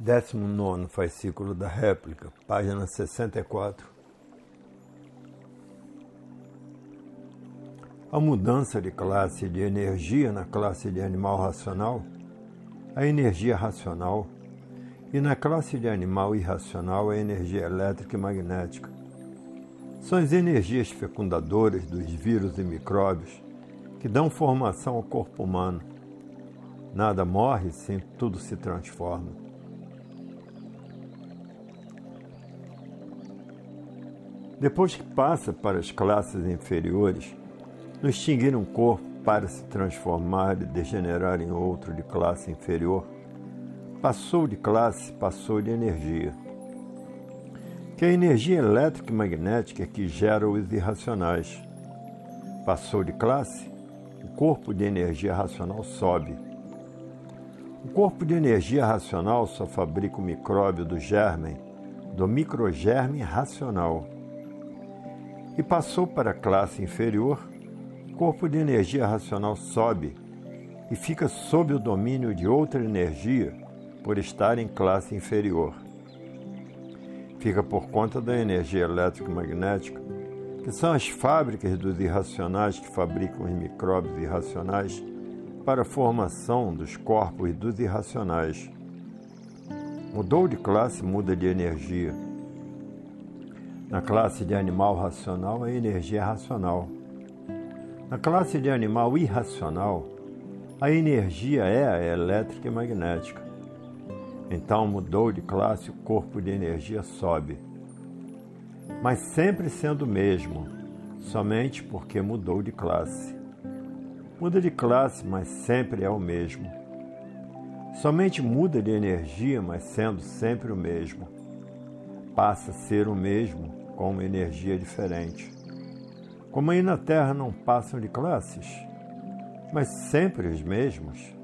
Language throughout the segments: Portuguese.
19 fascículo da réplica, página 64. A mudança de classe de energia na classe de animal racional, a energia racional, e na classe de animal irracional, a energia elétrica e magnética. São as energias fecundadoras dos vírus e micróbios que dão formação ao corpo humano. Nada morre, sim, tudo se transforma. Depois que passa para as classes inferiores, no extinguir um corpo para se transformar e degenerar em outro de classe inferior, passou de classe, passou de energia. Que a energia elétrica e magnética que gera os irracionais. Passou de classe, o corpo de energia racional sobe. O corpo de energia racional só fabrica o micróbio do germe, do microgerme racional e passou para a classe inferior, o corpo de energia racional sobe e fica sob o domínio de outra energia por estar em classe inferior. Fica por conta da energia elétrica magnética, que são as fábricas dos irracionais que fabricam os micróbios irracionais para a formação dos corpos dos irracionais. Mudou de classe, muda de energia na classe de animal racional, a energia é racional. Na classe de animal irracional, a energia é a elétrica e magnética. Então mudou de classe, o corpo de energia sobe. Mas sempre sendo o mesmo, somente porque mudou de classe. Muda de classe, mas sempre é o mesmo. Somente muda de energia, mas sendo sempre o mesmo. Passa a ser o mesmo com uma energia diferente. Como aí na Terra não passam de classes, mas sempre os mesmos,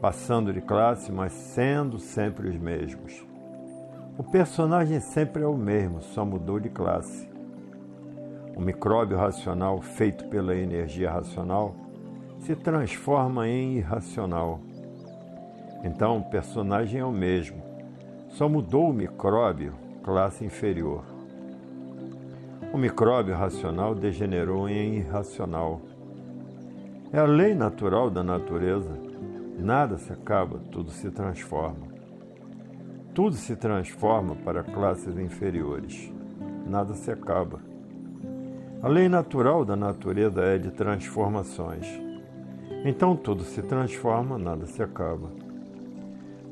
passando de classe, mas sendo sempre os mesmos. O personagem sempre é o mesmo, só mudou de classe. O micróbio racional feito pela energia racional se transforma em irracional. Então o personagem é o mesmo, só mudou o micróbio, classe inferior. O micróbio racional degenerou em irracional. É a lei natural da natureza. Nada se acaba, tudo se transforma. Tudo se transforma para classes inferiores. Nada se acaba. A lei natural da natureza é de transformações. Então tudo se transforma, nada se acaba.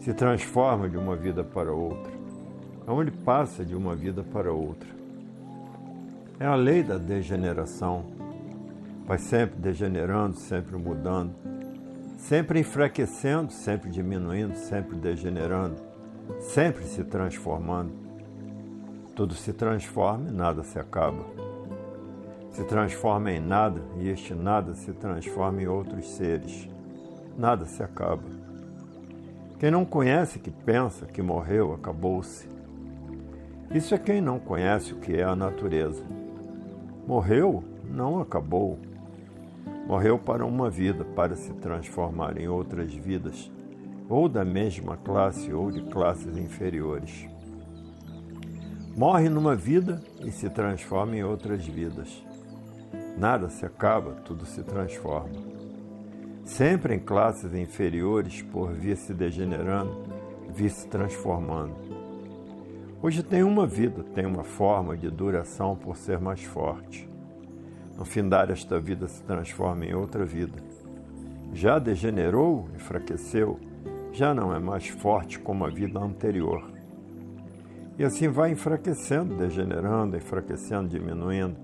Se transforma de uma vida para outra. Aonde passa de uma vida para outra. É a lei da degeneração. Vai sempre degenerando, sempre mudando, sempre enfraquecendo, sempre diminuindo, sempre degenerando, sempre se transformando. Tudo se transforma e nada se acaba. Se transforma em nada e este nada se transforma em outros seres. Nada se acaba. Quem não conhece que pensa que morreu, acabou-se. Isso é quem não conhece o que é a natureza. Morreu, não acabou. Morreu para uma vida, para se transformar em outras vidas, ou da mesma classe ou de classes inferiores. Morre numa vida e se transforma em outras vidas. Nada se acaba, tudo se transforma. Sempre em classes inferiores, por vir se degenerando, vir se transformando Hoje tem uma vida, tem uma forma de duração por ser mais forte. No findar, esta vida se transforma em outra vida. Já degenerou, enfraqueceu, já não é mais forte como a vida anterior. E assim vai enfraquecendo, degenerando, enfraquecendo, diminuindo.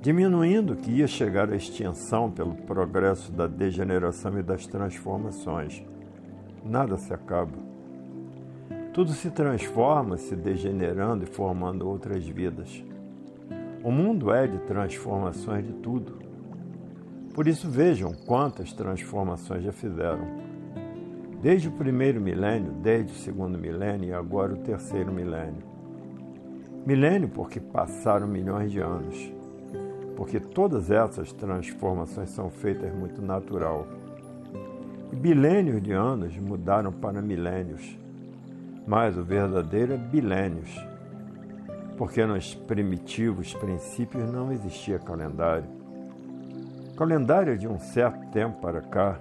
Diminuindo que ia chegar à extinção pelo progresso da degeneração e das transformações. Nada se acaba. Tudo se transforma, se degenerando e formando outras vidas. O mundo é de transformações de tudo. Por isso vejam quantas transformações já fizeram. Desde o primeiro milênio, desde o segundo milênio e agora o terceiro milênio. Milênio porque passaram milhões de anos. Porque todas essas transformações são feitas muito natural. E bilênios de anos mudaram para milênios mas o verdadeiro é bilênios, porque nos primitivos princípios não existia calendário. Calendário é de um certo tempo para cá,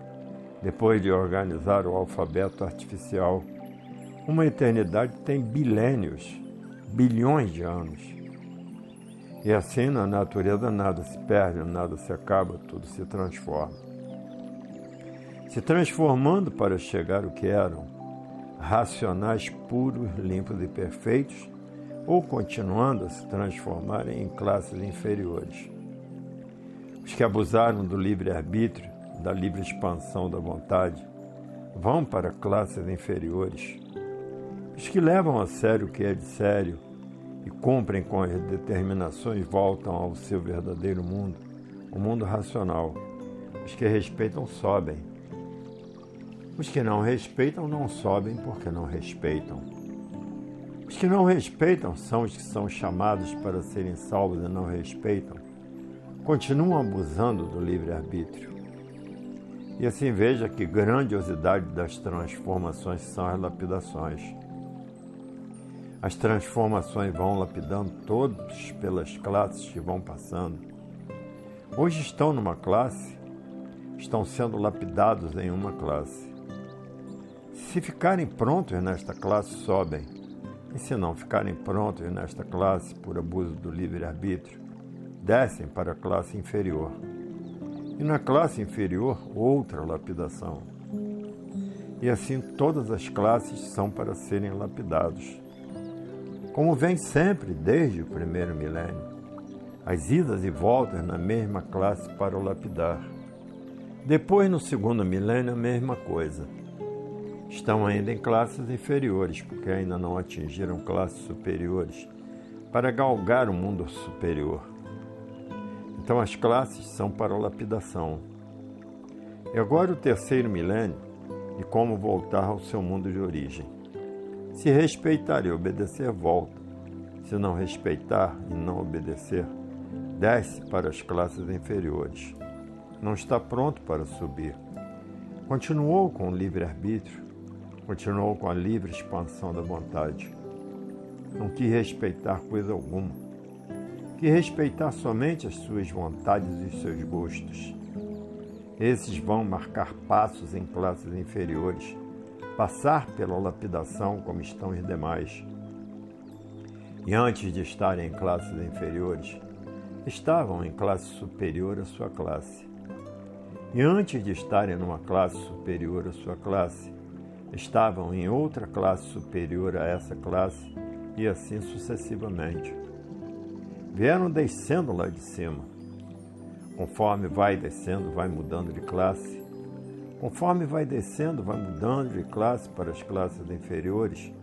depois de organizar o alfabeto artificial. Uma eternidade tem bilênios, bilhões de anos. E assim na natureza nada se perde, nada se acaba, tudo se transforma. Se transformando para chegar ao que eram, racionais puros, limpos e perfeitos, ou continuando a se transformarem em classes inferiores. Os que abusaram do livre-arbítrio, da livre expansão da vontade, vão para classes inferiores. Os que levam a sério o que é de sério e cumprem com as determinações voltam ao seu verdadeiro mundo, o mundo racional. Os que respeitam sobem. Os que não respeitam não sobem porque não respeitam. Os que não respeitam são os que são chamados para serem salvos e não respeitam continuam abusando do livre-arbítrio. E assim veja que grandiosidade das transformações são as lapidações. As transformações vão lapidando todos pelas classes que vão passando. Hoje estão numa classe, estão sendo lapidados em uma classe. Se ficarem prontos nesta classe, sobem. E se não ficarem prontos nesta classe por abuso do livre-arbítrio, descem para a classe inferior. E na classe inferior, outra lapidação. E assim todas as classes são para serem lapidados. Como vem sempre desde o primeiro milênio, as idas e voltas na mesma classe para o lapidar. Depois, no segundo milênio, a mesma coisa. Estão ainda em classes inferiores, porque ainda não atingiram classes superiores, para galgar o mundo superior. Então as classes são para lapidação. E agora o terceiro milênio e como voltar ao seu mundo de origem. Se respeitar e obedecer, volta. Se não respeitar e não obedecer, desce para as classes inferiores. Não está pronto para subir. Continuou com o livre-arbítrio, continuou com a livre expansão da vontade. Não quis respeitar coisa alguma que respeitar somente as suas vontades e os seus gostos. Esses vão marcar passos em classes inferiores, passar pela lapidação como estão os demais. E antes de estarem em classes inferiores, estavam em classe superior à sua classe. E antes de estarem numa classe superior à sua classe, estavam em outra classe superior a essa classe, e assim sucessivamente vieram descendo lá de cima. Conforme vai descendo, vai mudando de classe. Conforme vai descendo, vai mudando de classe para as classes inferiores,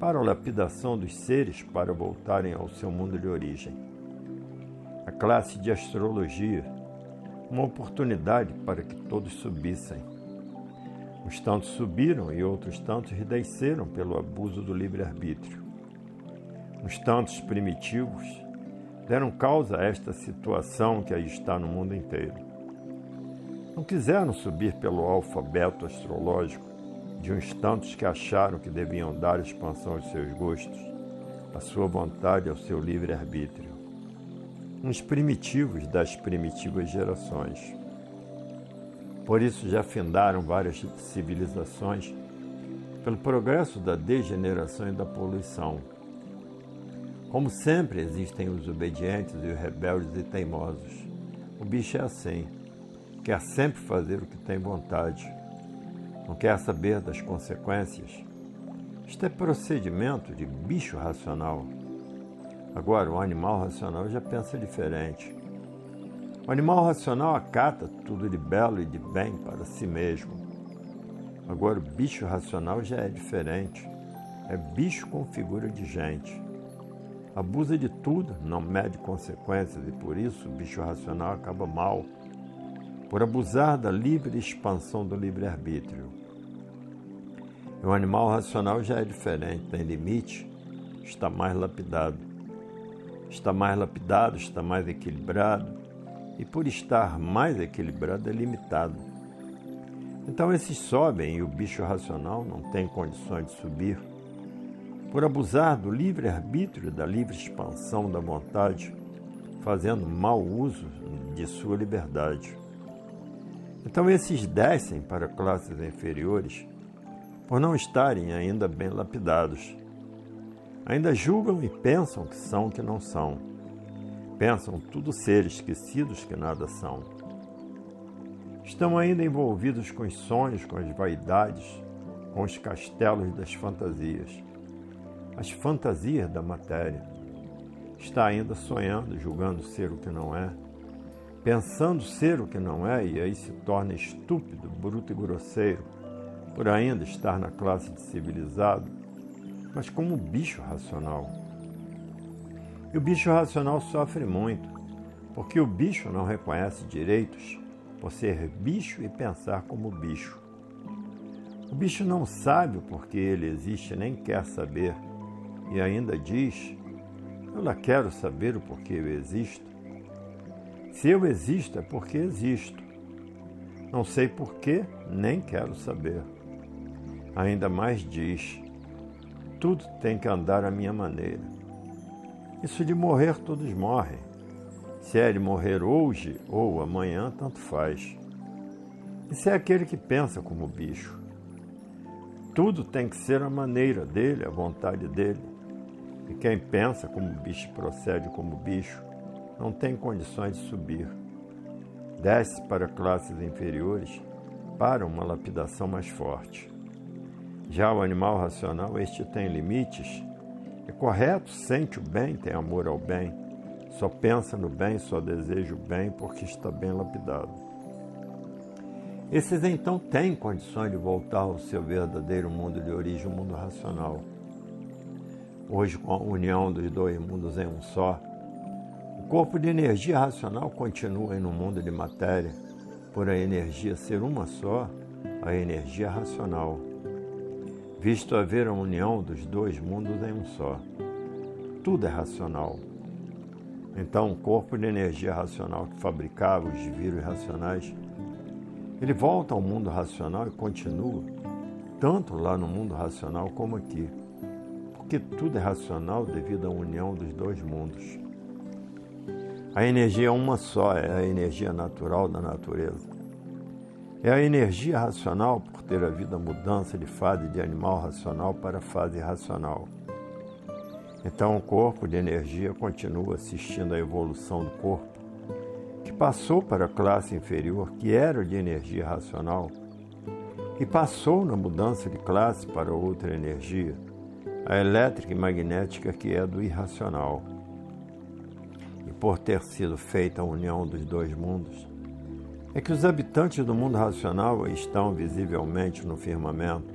para a lapidação dos seres para voltarem ao seu mundo de origem. A classe de astrologia, uma oportunidade para que todos subissem. Uns tantos subiram e outros tantos desceram pelo abuso do livre-arbítrio. Uns tantos primitivos deram causa a esta situação que aí está no mundo inteiro. Não quiseram subir pelo alfabeto astrológico de uns tantos que acharam que deviam dar expansão aos seus gostos, à sua vontade ao seu livre-arbítrio. Uns primitivos das primitivas gerações. Por isso já findaram várias civilizações pelo progresso da degeneração e da poluição como sempre, existem os obedientes e os rebeldes e teimosos. O bicho é assim, quer sempre fazer o que tem vontade, não quer saber das consequências. Isto é procedimento de bicho racional. Agora, o animal racional já pensa diferente. O animal racional acata tudo de belo e de bem para si mesmo. Agora, o bicho racional já é diferente. É bicho com figura de gente abusa de tudo, não mede consequências e por isso o bicho racional acaba mal, por abusar da livre expansão do livre-arbítrio. O animal racional já é diferente, tem limite, está mais lapidado. Está mais lapidado, está mais equilibrado, e por estar mais equilibrado é limitado. Então esses sobem e o bicho racional não tem condições de subir por abusar do livre-arbítrio da livre expansão da vontade, fazendo mau uso de sua liberdade. Então, esses descem para classes inferiores por não estarem ainda bem lapidados. Ainda julgam e pensam que são o que não são. Pensam tudo ser esquecidos que nada são. Estão ainda envolvidos com os sonhos, com as vaidades, com os castelos das fantasias. As fantasias da matéria. Está ainda sonhando, julgando ser o que não é, pensando ser o que não é, e aí se torna estúpido, bruto e grosseiro, por ainda estar na classe de civilizado, mas como bicho racional. E o bicho racional sofre muito, porque o bicho não reconhece direitos por ser bicho e pensar como bicho. O bicho não sabe o porquê ele existe, nem quer saber, e ainda diz: Eu lá quero saber o porquê eu existo. Se eu existo é porque existo. Não sei porquê, nem quero saber. Ainda mais diz: Tudo tem que andar à minha maneira. Isso de morrer, todos morrem. Se é de morrer hoje ou amanhã, tanto faz. Isso é aquele que pensa como bicho. Tudo tem que ser a maneira dele, a vontade dele. E quem pensa como bicho procede como bicho, não tem condições de subir. Desce para classes inferiores para uma lapidação mais forte. Já o animal racional, este tem limites. É correto, sente o bem, tem amor ao bem só pensa no bem, só deseja o bem porque está bem lapidado. Esses então têm condições de voltar ao seu verdadeiro mundo de origem, o mundo racional. Hoje, com a união dos dois mundos em um só, o corpo de energia racional continua no mundo de matéria, por a energia ser uma só, a energia racional, visto haver a união dos dois mundos em um só. Tudo é racional. Então, o corpo de energia racional que fabricava os vírus racionais, ele volta ao mundo racional e continua, tanto lá no mundo racional como aqui. Porque tudo é racional devido à união dos dois mundos. A energia é uma só, é a energia natural da natureza. É a energia racional por ter havido a mudança de fase de animal racional para fase racional. Então o corpo de energia continua assistindo à evolução do corpo, que passou para a classe inferior, que era de energia racional, e passou na mudança de classe para outra energia, a elétrica e magnética, que é do irracional. E por ter sido feita a união dos dois mundos, é que os habitantes do mundo racional estão visivelmente no firmamento,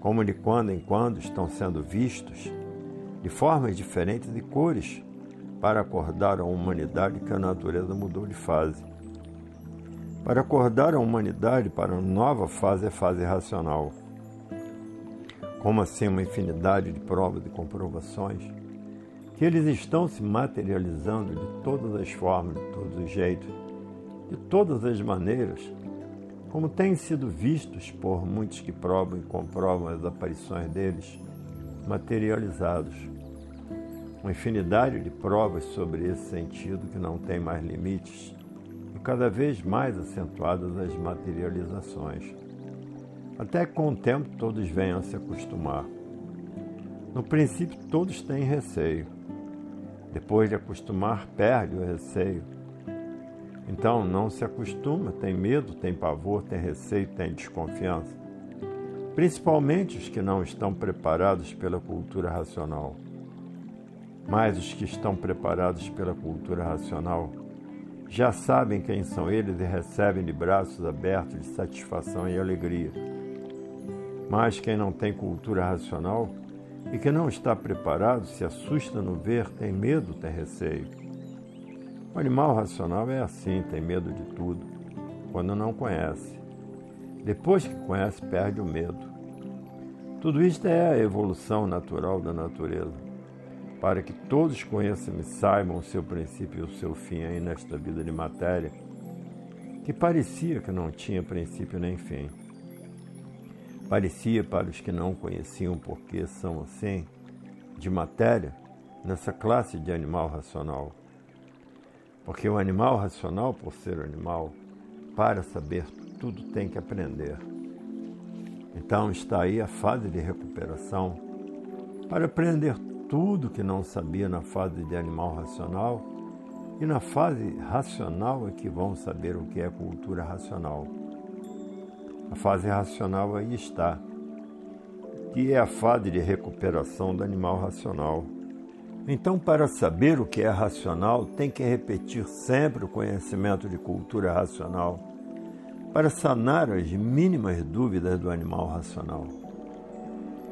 como de quando em quando estão sendo vistos de formas diferentes e cores, para acordar a humanidade que a natureza mudou de fase. Para acordar a humanidade para uma nova fase é fase racional. Como assim uma infinidade de provas e comprovações, que eles estão se materializando de todas as formas, de todos os jeitos, de todas as maneiras, como têm sido vistos por muitos que provam e comprovam as aparições deles materializados. Uma infinidade de provas sobre esse sentido que não tem mais limites e cada vez mais acentuadas as materializações, até que com o tempo todos venham a se acostumar. No princípio, todos têm receio. Depois de acostumar, perde o receio. Então, não se acostuma, tem medo, tem pavor, tem receio, tem desconfiança principalmente os que não estão preparados pela cultura racional. Mas os que estão preparados pela cultura racional já sabem quem são eles e recebem de braços abertos de satisfação e alegria. Mas quem não tem cultura racional e que não está preparado se assusta no ver, tem medo, tem receio. O animal racional é assim, tem medo de tudo, quando não conhece. Depois que conhece, perde o medo. Tudo isto é a evolução natural da natureza, para que todos conheçam e saibam o seu princípio e o seu fim aí nesta vida de matéria, que parecia que não tinha princípio nem fim. Parecia para os que não conheciam porque são assim, de matéria nessa classe de animal racional. Porque o animal racional, por ser animal, para saber tudo tem que aprender. Então está aí a fase de recuperação para aprender tudo que não sabia na fase de animal racional e na fase racional é que vão saber o que é cultura racional. A fase racional aí está, que é a fase de recuperação do animal racional. Então, para saber o que é racional, tem que repetir sempre o conhecimento de cultura racional, para sanar as mínimas dúvidas do animal racional.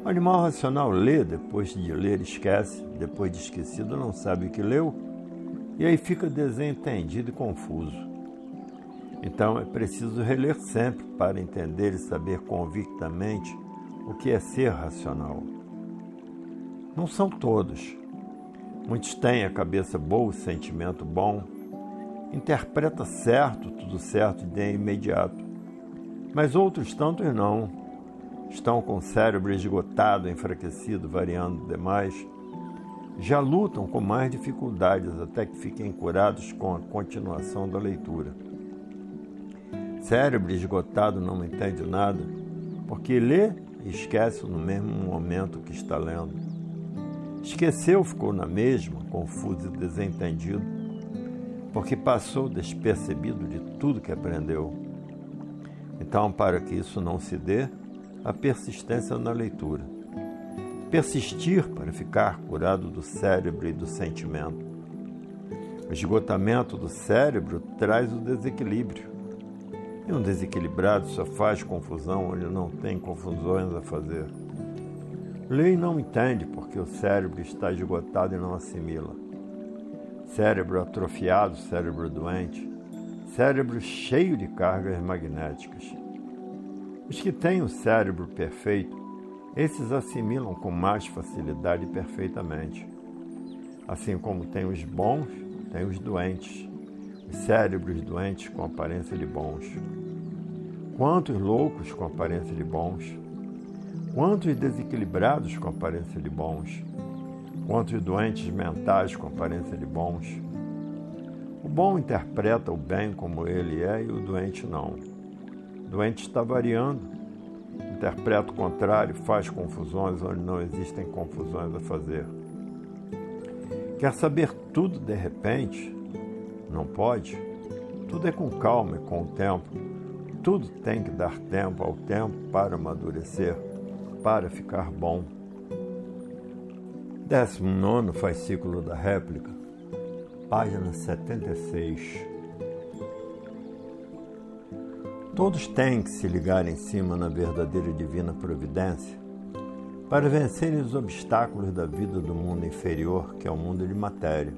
O animal racional lê, depois de ler, esquece, depois de esquecido, não sabe o que leu, e aí fica desentendido e confuso. Então é preciso reler sempre para entender e saber convictamente o que é ser racional. Não são todos. Muitos têm a cabeça boa, o sentimento bom, interpreta certo, tudo certo de imediato. Mas outros tantos não. Estão com o cérebro esgotado, enfraquecido, variando demais. Já lutam com mais dificuldades até que fiquem curados com a continuação da leitura. Cérebro esgotado não entende nada, porque lê e esquece no mesmo momento que está lendo. Esqueceu, ficou na mesma, confuso e desentendido, porque passou despercebido de tudo que aprendeu. Então, para que isso não se dê, a persistência na leitura. Persistir para ficar curado do cérebro e do sentimento. O esgotamento do cérebro traz o desequilíbrio. E um desequilibrado só faz confusão onde não tem confusões a fazer. Lei não entende porque o cérebro está esgotado e não assimila. Cérebro atrofiado, cérebro doente, cérebro cheio de cargas magnéticas. Os que têm o cérebro perfeito, esses assimilam com mais facilidade e perfeitamente. Assim como tem os bons, tem os doentes, os cérebros doentes com aparência de bons. Quantos loucos com aparência de bons? Quantos desequilibrados com aparência de bons? Quantos doentes mentais com aparência de bons? O bom interpreta o bem como ele é e o doente não. O doente está variando, interpreta o contrário, faz confusões onde não existem confusões a fazer. Quer saber tudo de repente? Não pode. Tudo é com calma e com o tempo. Tudo tem que dar tempo ao tempo para amadurecer para ficar bom. 19 fascículo da réplica, página 76. Todos têm que se ligar em cima na verdadeira divina providência para vencerem os obstáculos da vida do mundo inferior, que é o mundo de matéria.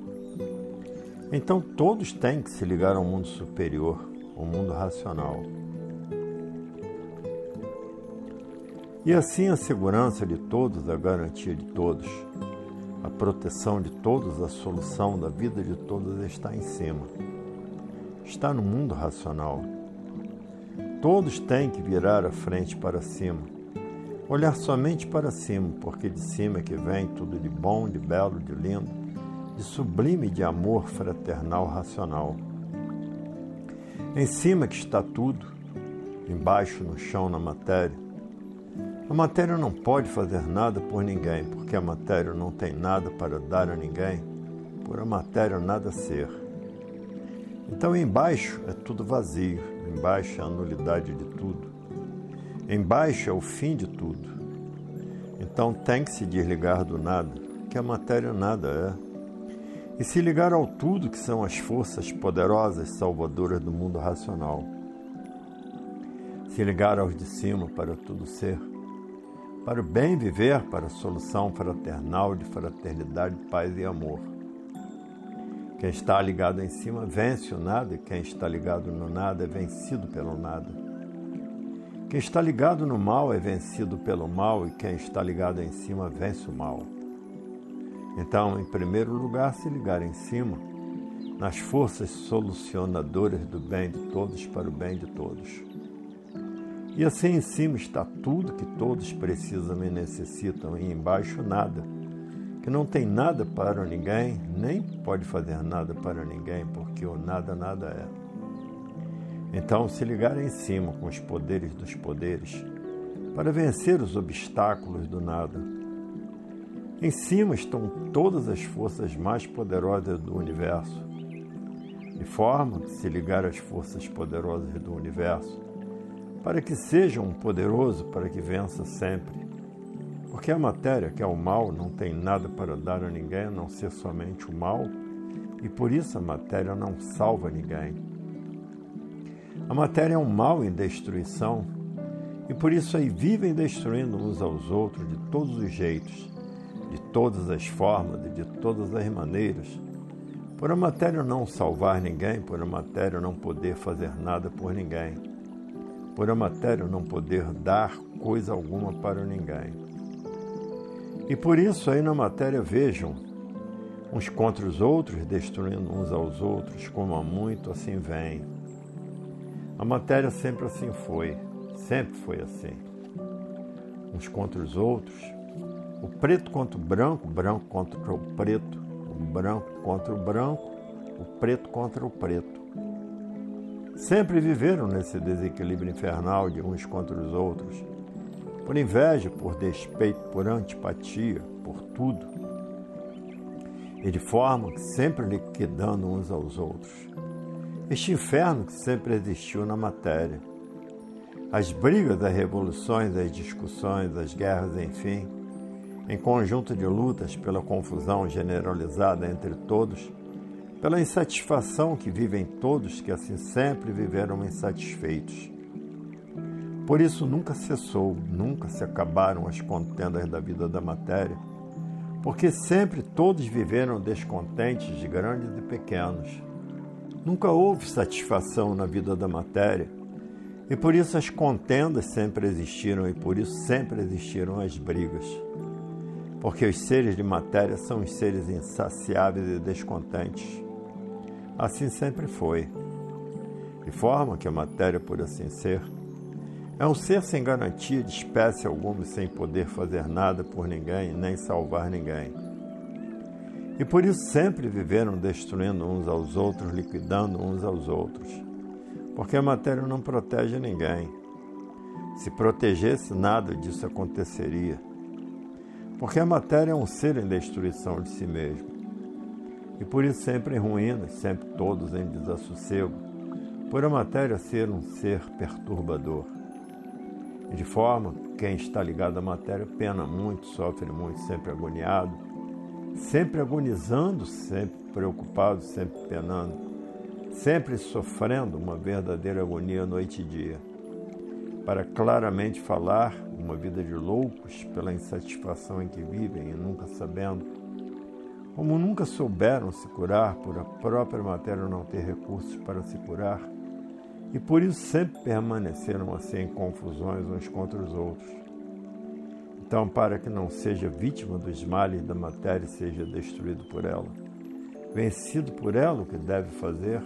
Então todos têm que se ligar ao mundo superior, o mundo racional. E assim a segurança de todos, a garantia de todos, a proteção de todos, a solução da vida de todos está em cima. Está no mundo racional. Todos têm que virar a frente para cima, olhar somente para cima, porque de cima é que vem tudo de bom, de belo, de lindo, de sublime de amor fraternal racional. Em cima que está tudo, embaixo no chão na matéria, a matéria não pode fazer nada por ninguém, porque a matéria não tem nada para dar a ninguém, por a matéria nada ser. Então, embaixo é tudo vazio, embaixo é a nulidade de tudo, embaixo é o fim de tudo. Então, tem que se desligar do nada, que a matéria nada é, e se ligar ao tudo que são as forças poderosas salvadoras do mundo racional. Se ligar aos de cima para tudo ser para o bem viver, para a solução fraternal de fraternidade, paz e amor. Quem está ligado em cima vence o nada, e quem está ligado no nada é vencido pelo nada. Quem está ligado no mal é vencido pelo mal, e quem está ligado em cima vence o mal. Então, em primeiro lugar, se ligar em cima, nas forças solucionadoras do bem de todos para o bem de todos. E assim em cima está tudo que todos precisam e necessitam, e embaixo nada, que não tem nada para ninguém, nem pode fazer nada para ninguém, porque o nada, nada é. Então, se ligar em cima com os poderes dos poderes, para vencer os obstáculos do nada. Em cima estão todas as forças mais poderosas do universo, de forma que se ligar às forças poderosas do universo, para que seja um poderoso, para que vença sempre. Porque a matéria, que é o mal, não tem nada para dar a ninguém a não ser somente o mal, e por isso a matéria não salva ninguém. A matéria é um mal em destruição, e por isso aí vivem destruindo uns aos outros de todos os jeitos, de todas as formas e de todas as maneiras. Por a matéria não salvar ninguém, por a matéria não poder fazer nada por ninguém, por a matéria não poder dar coisa alguma para ninguém. E por isso aí na matéria vejam uns contra os outros, destruindo uns aos outros, como há muito assim vem. A matéria sempre assim foi, sempre foi assim. Uns contra os outros, o preto contra o branco, o branco contra o preto, o branco contra o branco, o preto contra o preto. Sempre viveram nesse desequilíbrio infernal de uns contra os outros por inveja, por despeito, por antipatia, por tudo, e de forma que sempre liquidando uns aos outros. Este inferno que sempre existiu na matéria. As brigas, as revoluções, as discussões, as guerras, enfim, em conjunto de lutas pela confusão generalizada entre todos, pela insatisfação que vivem todos que assim sempre viveram insatisfeitos por isso nunca cessou, nunca se acabaram as contendas da vida da matéria, porque sempre todos viveram descontentes de grandes e pequenos. Nunca houve satisfação na vida da matéria, e por isso as contendas sempre existiram e por isso sempre existiram as brigas. Porque os seres de matéria são os seres insaciáveis e descontentes. Assim sempre foi. De forma que a matéria, por assim ser, é um ser sem garantia de espécie alguma, sem poder fazer nada por ninguém, nem salvar ninguém. E por isso sempre viveram destruindo uns aos outros, liquidando uns aos outros. Porque a matéria não protege ninguém. Se protegesse, nada disso aconteceria. Porque a matéria é um ser em destruição de si mesmo. E por isso sempre em ruínas, sempre todos em desassossego, por a matéria ser um ser perturbador. De forma que quem está ligado à matéria pena muito, sofre muito, sempre agoniado, sempre agonizando, sempre preocupado, sempre penando, sempre sofrendo uma verdadeira agonia noite e dia. Para claramente falar, uma vida de loucos pela insatisfação em que vivem e nunca sabendo, como nunca souberam se curar por a própria matéria não ter recursos para se curar, e por isso sempre permaneceram assim em confusões uns contra os outros. Então, para que não seja vítima dos males da matéria e seja destruído por ela, vencido por ela, o que deve fazer?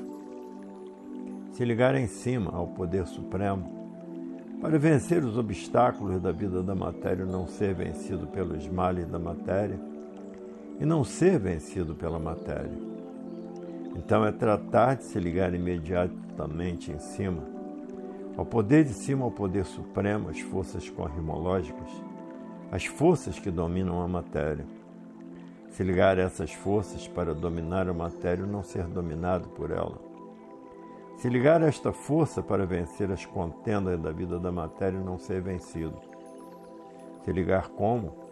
Se ligar em cima ao poder supremo, para vencer os obstáculos da vida da matéria e não ser vencido pelos males da matéria, e não ser vencido pela matéria. Então é tratar de se ligar imediatamente em cima, ao poder de cima ao poder supremo, as forças cosmológicas, as forças que dominam a matéria. Se ligar a essas forças para dominar a matéria e não ser dominado por ela. Se ligar a esta força para vencer as contendas da vida da matéria e não ser vencido. Se ligar como?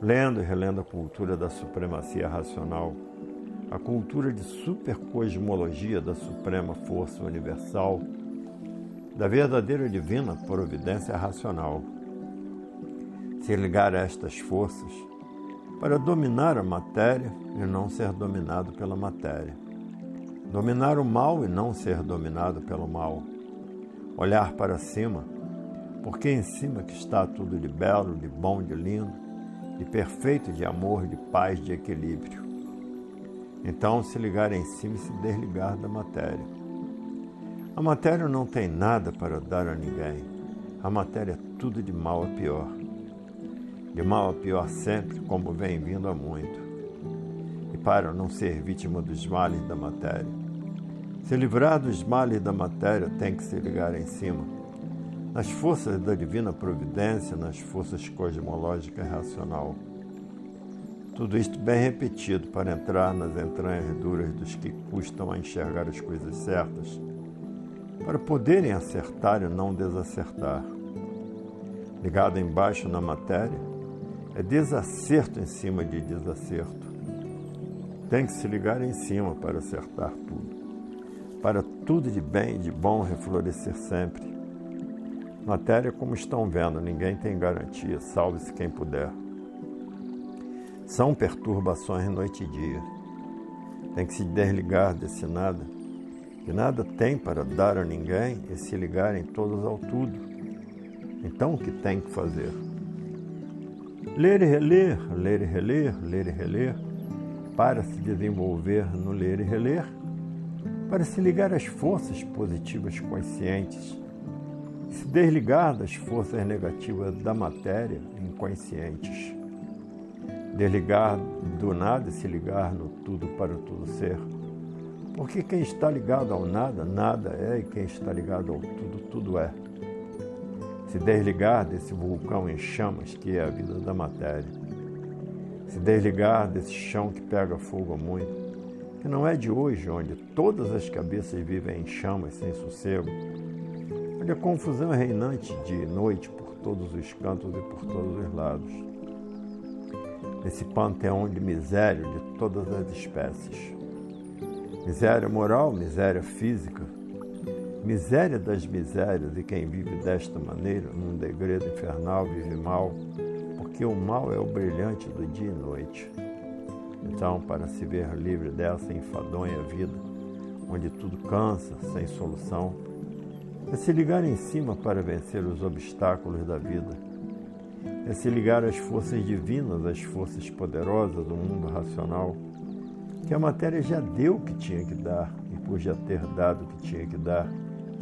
Lendo e relendo a cultura da supremacia racional a cultura de supercosmologia da suprema força universal, da verdadeira divina providência racional. Se ligar a estas forças para dominar a matéria e não ser dominado pela matéria. Dominar o mal e não ser dominado pelo mal. Olhar para cima, porque em cima que está tudo de belo, de bom, de lindo, de perfeito, de amor, de paz, de equilíbrio então, se ligar em cima e se desligar da matéria. A matéria não tem nada para dar a ninguém. A matéria é tudo de mal a pior. de mal a pior sempre, como vem vindo há muito, e para não ser vítima dos males da matéria. Se livrar dos males da matéria, tem que se ligar em cima, nas forças da divina providência, nas forças cosmológicas racional. Tudo isto bem repetido para entrar nas entranhas duras dos que custam a enxergar as coisas certas, para poderem acertar e não desacertar. Ligado embaixo na matéria, é desacerto em cima de desacerto. Tem que se ligar em cima para acertar tudo para tudo de bem e de bom reflorescer sempre. Matéria, como estão vendo, ninguém tem garantia, salve-se quem puder. São perturbações noite e dia. Tem que se desligar desse nada, que nada tem para dar a ninguém e se ligarem todos ao tudo. Então, o que tem que fazer? Ler e reler, ler e reler, ler e reler, para se desenvolver no ler e reler para se ligar às forças positivas conscientes, se desligar das forças negativas da matéria inconscientes, desligar do nada e se ligar no tudo para o tudo ser. Porque quem está ligado ao nada, nada é, e quem está ligado ao tudo, tudo é. Se desligar desse vulcão em chamas que é a vida da matéria. Se desligar desse chão que pega fogo há muito que não é de hoje, onde todas as cabeças vivem em chamas sem sossego, a confusão é reinante de noite por todos os cantos e por todos os lados. Nesse panteão de miséria de todas as espécies. Miséria moral, miséria física, miséria das misérias, e quem vive desta maneira, num degredo infernal, vive mal, porque o mal é o brilhante do dia e noite. Então, para se ver livre dessa enfadonha vida, onde tudo cansa, sem solução, é se ligar em cima para vencer os obstáculos da vida. É se ligar às forças divinas, às forças poderosas do mundo racional, que a matéria já deu o que tinha que dar, e por já ter dado o que tinha que dar,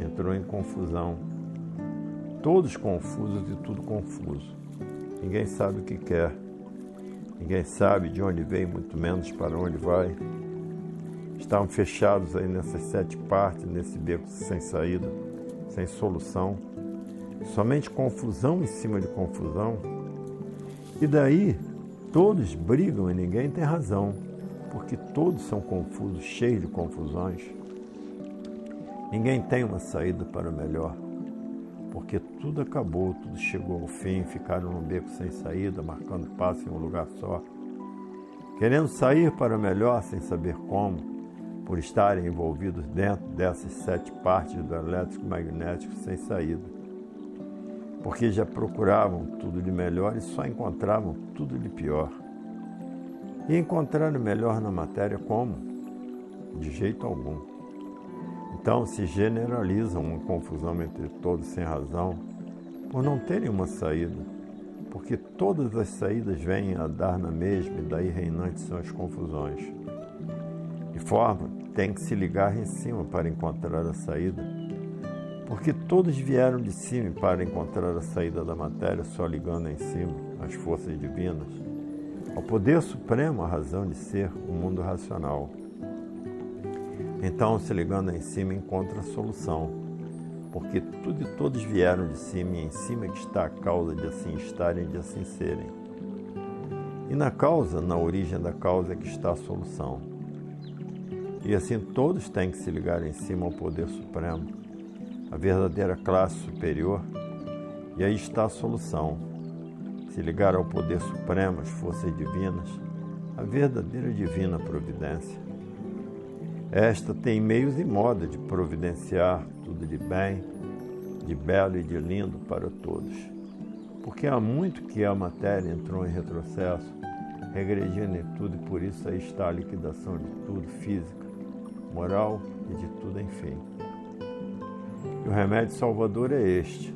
entrou em confusão. Todos confusos e tudo confuso. Ninguém sabe o que quer Ninguém sabe de onde vem, muito menos para onde vai. Estavam fechados aí nessas sete partes, nesse beco sem saída, sem solução. Somente confusão em cima de confusão. E daí todos brigam e ninguém tem razão, porque todos são confusos, cheios de confusões. Ninguém tem uma saída para o melhor porque tudo acabou, tudo chegou ao fim, ficaram num beco sem saída, marcando passo em um lugar só, querendo sair para o melhor sem saber como, por estarem envolvidos dentro dessas sete partes do elétrico magnético sem saída. Porque já procuravam tudo de melhor e só encontravam tudo de pior. E encontraram melhor na matéria como? De jeito algum. Então se generaliza uma confusão entre todos sem razão, por não terem uma saída, porque todas as saídas vêm a dar na mesma e daí reinantes são as confusões. De forma tem que se ligar em cima para encontrar a saída, porque todos vieram de cima para encontrar a saída da matéria só ligando em cima as forças divinas, ao poder supremo, a razão de ser, o mundo racional. Então, se ligando em cima, encontra a solução, porque tudo e todos vieram de cima e em cima que está a causa de assim estarem e de assim serem. E na causa, na origem da causa, é que está a solução. E assim todos têm que se ligar em cima ao poder supremo, a verdadeira classe superior, e aí está a solução. Se ligar ao poder supremo, às forças divinas, a verdadeira divina providência. Esta tem meios e modo de providenciar tudo de bem, de belo e de lindo para todos. Porque há muito que a matéria entrou em retrocesso, regredindo em tudo, e por isso aí está a liquidação de tudo, física, moral e de tudo, enfim. E o remédio salvador é este: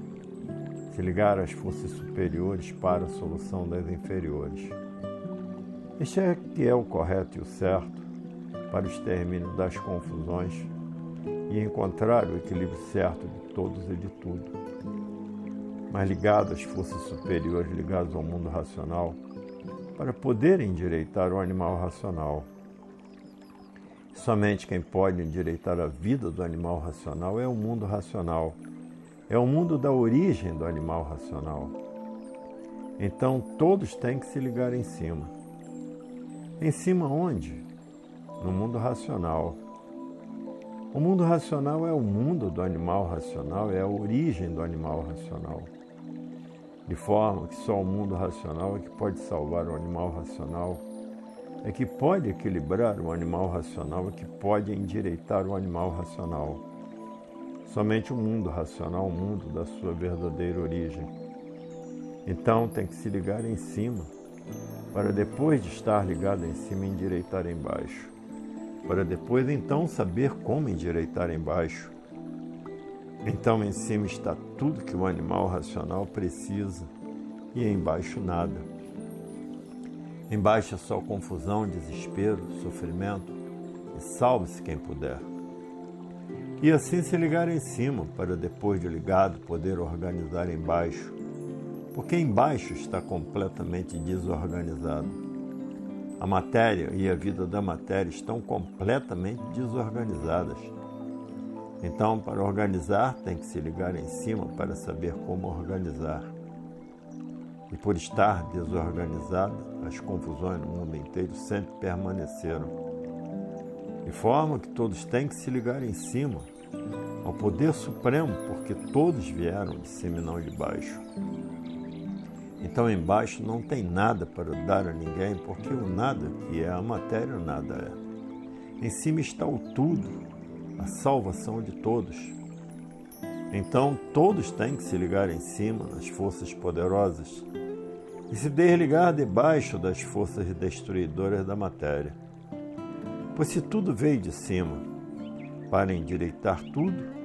se ligar às forças superiores para a solução das inferiores. Este é que é o correto e o certo para o extermínio das confusões e encontrar o equilíbrio certo de todos e de tudo. mas ligados às forças superiores, ligados ao mundo racional, para poder endireitar o animal racional. Somente quem pode endireitar a vida do animal racional é o mundo racional, é o mundo da origem do animal racional. Então todos têm que se ligar em cima. Em cima onde? No mundo racional. O mundo racional é o mundo do animal racional, é a origem do animal racional. De forma que só o mundo racional é que pode salvar o animal racional é que pode equilibrar o animal racional, é que pode endireitar o animal racional. Somente o mundo racional, o mundo da sua verdadeira origem. Então tem que se ligar em cima, para depois de estar ligado em cima, endireitar embaixo. Para depois então saber como endireitar embaixo. Então em cima está tudo que o animal racional precisa e embaixo nada. Embaixo é só confusão, desespero, sofrimento, e salve-se quem puder. E assim se ligar em cima, para depois de ligado poder organizar embaixo, porque embaixo está completamente desorganizado. A matéria e a vida da matéria estão completamente desorganizadas. Então, para organizar, tem que se ligar em cima para saber como organizar. E por estar desorganizada, as confusões no mundo inteiro sempre permaneceram. De forma que todos têm que se ligar em cima ao poder supremo, porque todos vieram de cima e não de baixo. Então embaixo não tem nada para dar a ninguém, porque o nada que é a matéria nada é. Em cima está o tudo, a salvação de todos. Então todos têm que se ligar em cima nas forças poderosas e se desligar debaixo das forças destruidoras da matéria. Pois se tudo veio de cima, para endireitar tudo,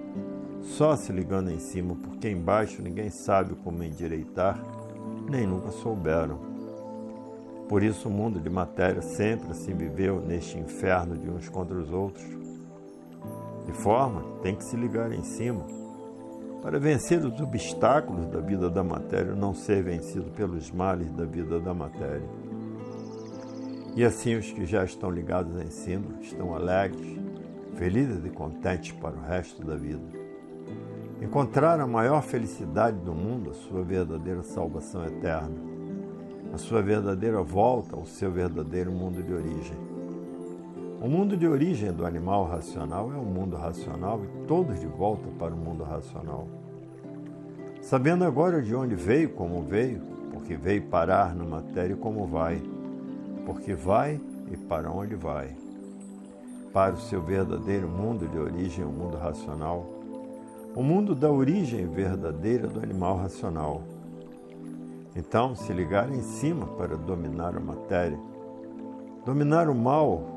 só se ligando em cima, porque embaixo ninguém sabe como endireitar, nem nunca souberam. Por isso o mundo de matéria sempre assim viveu neste inferno de uns contra os outros. De forma, tem que se ligar em cima para vencer os obstáculos da vida da matéria, não ser vencido pelos males da vida da matéria. E assim os que já estão ligados em cima estão alegres, felizes e contentes para o resto da vida. Encontraram a maior felicidade do mundo, a sua verdadeira salvação eterna, a sua verdadeira volta ao seu verdadeiro mundo de origem. O mundo de origem do animal racional é o mundo racional e todos de volta para o mundo racional. Sabendo agora de onde veio, como veio, porque veio parar na matéria como vai, porque vai e para onde vai. Para o seu verdadeiro mundo de origem, o mundo racional, o mundo da origem verdadeira do animal racional. Então, se ligar em cima para dominar a matéria, dominar o mal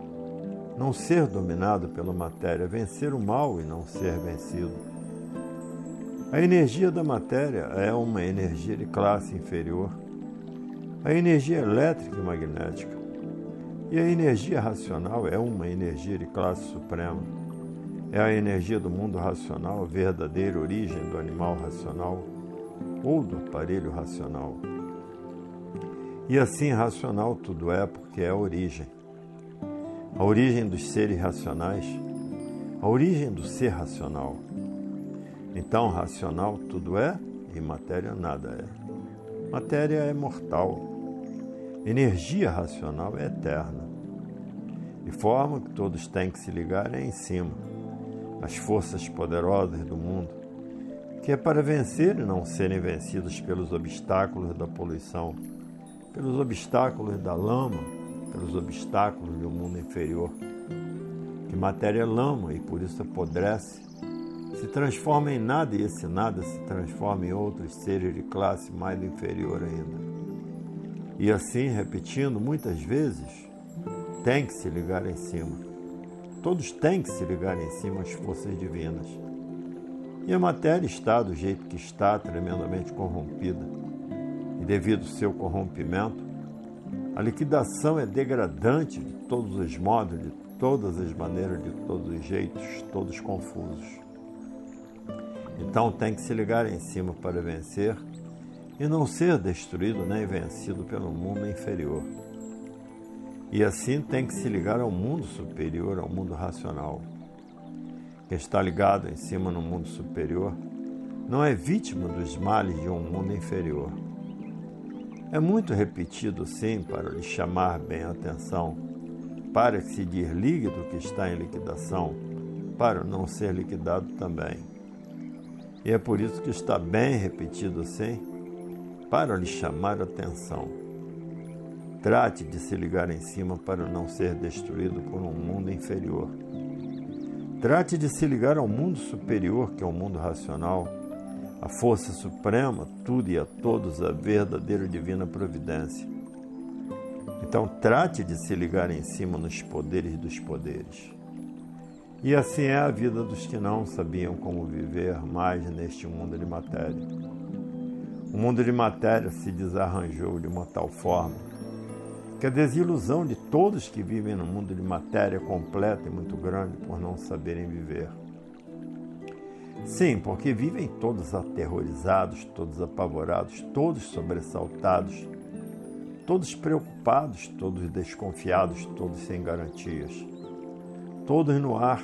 não ser dominado pela matéria, vencer o mal e não ser vencido. A energia da matéria é uma energia de classe inferior. A energia elétrica e magnética. E a energia racional é uma energia de classe suprema. É a energia do mundo racional, verdadeira origem do animal racional ou do aparelho racional. E assim racional tudo é porque é a origem a origem dos seres racionais, a origem do ser racional. Então, racional tudo é e matéria nada é. Matéria é mortal. Energia racional é eterna. De forma que todos têm que se ligar é em cima, as forças poderosas do mundo, que é para vencer e não serem vencidos pelos obstáculos da poluição, pelos obstáculos da lama, pelos obstáculos do mundo inferior, que matéria lama e por isso apodrece, se transforma em nada e esse nada se transforma em outros seres de classe mais inferior ainda. E assim, repetindo muitas vezes, tem que se ligar em cima. Todos têm que se ligar em cima às forças divinas. E a matéria está do jeito que está, tremendamente corrompida. E devido ao seu corrompimento, a liquidação é degradante de todos os modos, de todas as maneiras, de todos os jeitos, todos confusos. Então tem que se ligar em cima para vencer e não ser destruído nem vencido pelo mundo inferior. E assim tem que se ligar ao mundo superior, ao mundo racional. Quem está ligado em cima no mundo superior não é vítima dos males de um mundo inferior. É muito repetido, sim, para lhe chamar bem a atenção, para que se desligue do que está em liquidação, para não ser liquidado também. E é por isso que está bem repetido, sim, para lhe chamar a atenção. Trate de se ligar em cima para não ser destruído por um mundo inferior. Trate de se ligar ao mundo superior, que é o mundo racional, a força suprema, tudo e a todos, a verdadeira divina providência. Então, trate de se ligar em cima nos poderes dos poderes. E assim é a vida dos que não sabiam como viver mais neste mundo de matéria. O mundo de matéria se desarranjou de uma tal forma que a desilusão de todos que vivem no mundo de matéria completa e muito grande por não saberem viver. Sim, porque vivem todos aterrorizados, todos apavorados, todos sobressaltados, todos preocupados, todos desconfiados, todos sem garantias, todos no ar,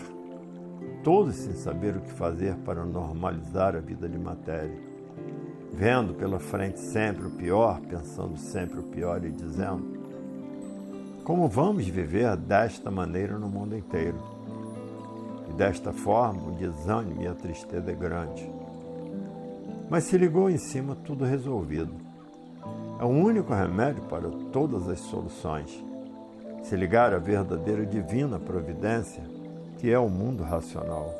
todos sem saber o que fazer para normalizar a vida de matéria vendo pela frente sempre o pior, pensando sempre o pior e dizendo: Como vamos viver desta maneira no mundo inteiro? E desta forma o desânimo e a tristeza é grande. Mas se ligou em cima, tudo resolvido. É o único remédio para todas as soluções. Se ligar à verdadeira divina providência, que é o mundo racional.